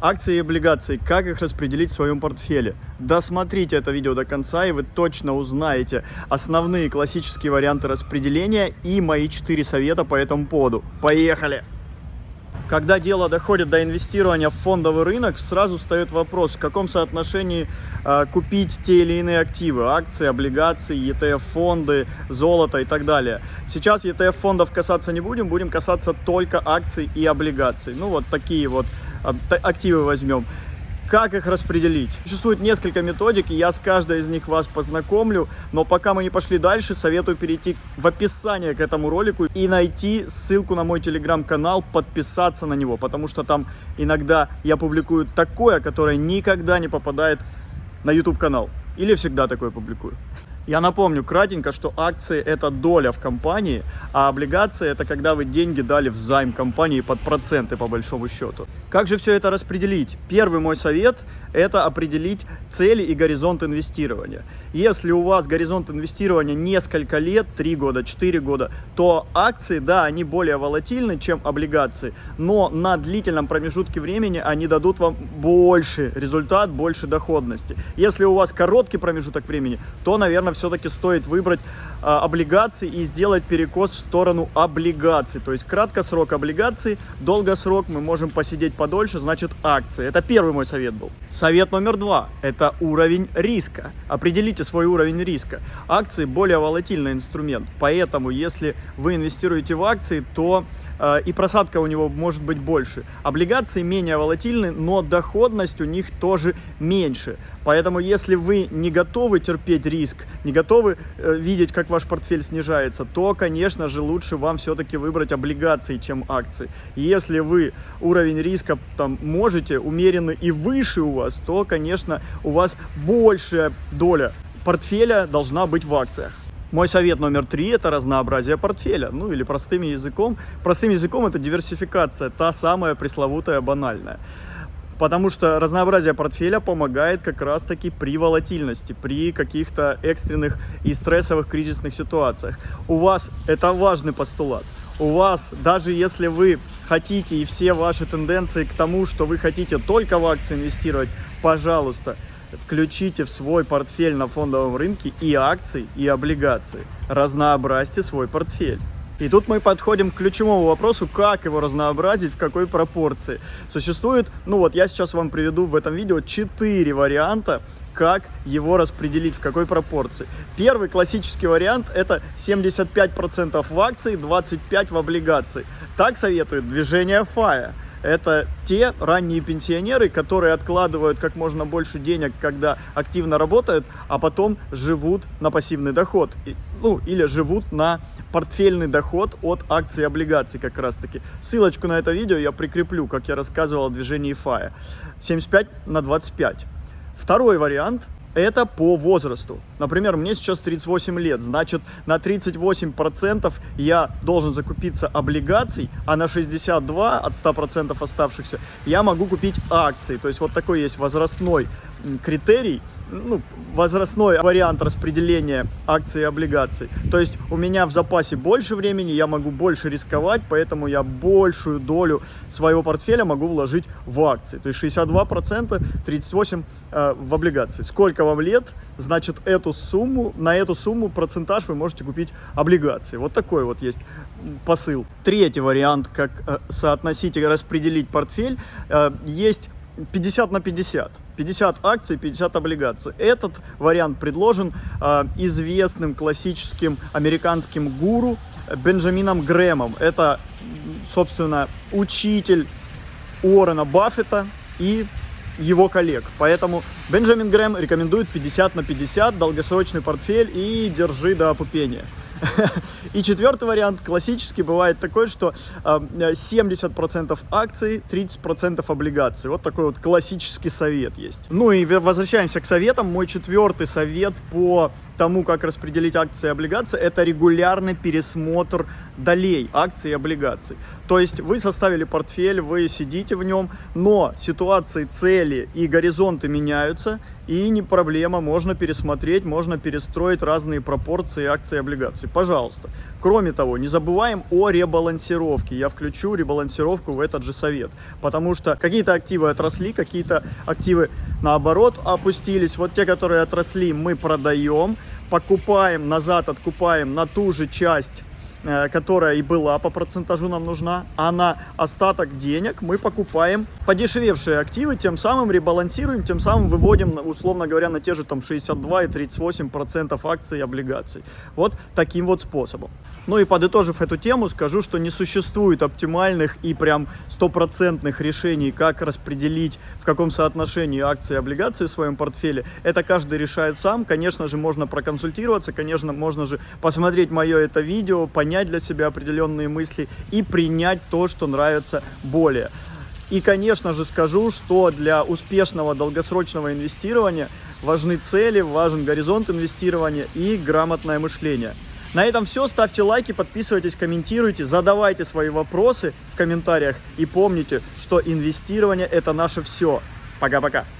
Акции и облигации, как их распределить в своем портфеле. Досмотрите это видео до конца, и вы точно узнаете основные классические варианты распределения и мои 4 совета по этому поводу. Поехали! Когда дело доходит до инвестирования в фондовый рынок, сразу встает вопрос, в каком соотношении э, купить те или иные активы, акции, облигации, ETF-фонды, золото и так далее. Сейчас ETF-фондов касаться не будем, будем касаться только акций и облигаций. Ну вот такие вот активы возьмем. Как их распределить? Существует несколько методик, и я с каждой из них вас познакомлю. Но пока мы не пошли дальше, советую перейти в описание к этому ролику и найти ссылку на мой телеграм-канал, подписаться на него, потому что там иногда я публикую такое, которое никогда не попадает на YouTube канал. Или всегда такое публикую. Я напомню кратенько, что акции это доля в компании, а облигации это когда вы деньги дали в займ компании под проценты по большому счету. Как же все это распределить? Первый мой совет – это определить цели и горизонт инвестирования. Если у вас горизонт инвестирования несколько лет, 3 года, 4 года, то акции, да, они более волатильны, чем облигации, но на длительном промежутке времени они дадут вам больше результат, больше доходности. Если у вас короткий промежуток времени, то, наверное, все-таки стоит выбрать а, облигации и сделать перекос в сторону облигаций. То есть краткосрок облигаций, долгосрок мы можем посидеть подольше, значит акции. Это первый мой совет был. Совет номер два – это уровень риска. Определите свой уровень риска. Акции более волатильный инструмент, поэтому если вы инвестируете в акции, то и просадка у него может быть больше. Облигации менее волатильны, но доходность у них тоже меньше. Поэтому если вы не готовы терпеть риск, не готовы э, видеть, как ваш портфель снижается, то, конечно же, лучше вам все-таки выбрать облигации, чем акции. Если вы уровень риска там можете, умеренный и выше у вас, то, конечно, у вас большая доля портфеля должна быть в акциях. Мой совет номер три – это разнообразие портфеля. Ну или простым языком. Простым языком это диверсификация, та самая пресловутая банальная. Потому что разнообразие портфеля помогает как раз-таки при волатильности, при каких-то экстренных и стрессовых кризисных ситуациях. У вас, это важный постулат, у вас, даже если вы хотите и все ваши тенденции к тому, что вы хотите только в акции инвестировать, пожалуйста, Включите в свой портфель на фондовом рынке и акции, и облигации. Разнообразьте свой портфель. И тут мы подходим к ключевому вопросу, как его разнообразить, в какой пропорции. Существует, ну вот я сейчас вам приведу в этом видео 4 варианта, как его распределить, в какой пропорции. Первый классический вариант это 75% в акции, 25% в облигации. Так советует движение FIA это те ранние пенсионеры, которые откладывают как можно больше денег, когда активно работают, а потом живут на пассивный доход. Ну, или живут на портфельный доход от акций и облигаций как раз таки. Ссылочку на это видео я прикреплю, как я рассказывал о движении FIA. 75 на 25. Второй вариант это по возрасту. Например, мне сейчас 38 лет, значит, на 38% я должен закупиться облигаций, а на 62 от 100% оставшихся я могу купить акции. То есть вот такой есть возрастной критерий, ну, возрастной вариант распределения акций и облигаций. То есть у меня в запасе больше времени, я могу больше рисковать, поэтому я большую долю своего портфеля могу вложить в акции. То есть 62%, 38% э, в облигации. Сколько вам лет, значит эту сумму, на эту сумму процентаж вы можете купить облигации. Вот такой вот есть посыл. Третий вариант, как э, соотносить и распределить портфель, э, есть 50 на 50. 50 акций, 50 облигаций. Этот вариант предложен э, известным классическим американским гуру Бенджамином Грэмом. Это, собственно, учитель Уоррена Баффета и его коллег. Поэтому Бенджамин Грэм рекомендует 50 на 50, долгосрочный портфель и держи до опупения. И четвертый вариант, классический, бывает такой, что 70% акций, 30% облигаций. Вот такой вот классический совет есть. Ну и возвращаемся к советам. Мой четвертый совет по тому, как распределить акции и облигации, это регулярный пересмотр долей акций и облигаций. То есть вы составили портфель, вы сидите в нем, но ситуации, цели и горизонты меняются, и не проблема, можно пересмотреть, можно перестроить разные пропорции акций и облигаций. Облигаций, пожалуйста. Кроме того, не забываем о ребалансировке. Я включу ребалансировку в этот же совет. Потому что какие-то активы отросли, какие-то активы наоборот опустились. Вот те, которые отросли, мы продаем, покупаем назад, откупаем на ту же часть которая и была по процентажу нам нужна, а на остаток денег мы покупаем подешевевшие активы, тем самым ребалансируем, тем самым выводим, условно говоря, на те же там 62 и 38 процентов акций и облигаций. Вот таким вот способом. Ну и подытожив эту тему, скажу, что не существует оптимальных и прям стопроцентных решений, как распределить в каком соотношении акции и облигации в своем портфеле. Это каждый решает сам. Конечно же, можно проконсультироваться, конечно, можно же посмотреть мое это видео, понять для себя определенные мысли и принять то, что нравится более. И, конечно же, скажу, что для успешного долгосрочного инвестирования важны цели, важен горизонт инвестирования и грамотное мышление – на этом все. Ставьте лайки, подписывайтесь, комментируйте, задавайте свои вопросы в комментариях. И помните, что инвестирование это наше все. Пока-пока.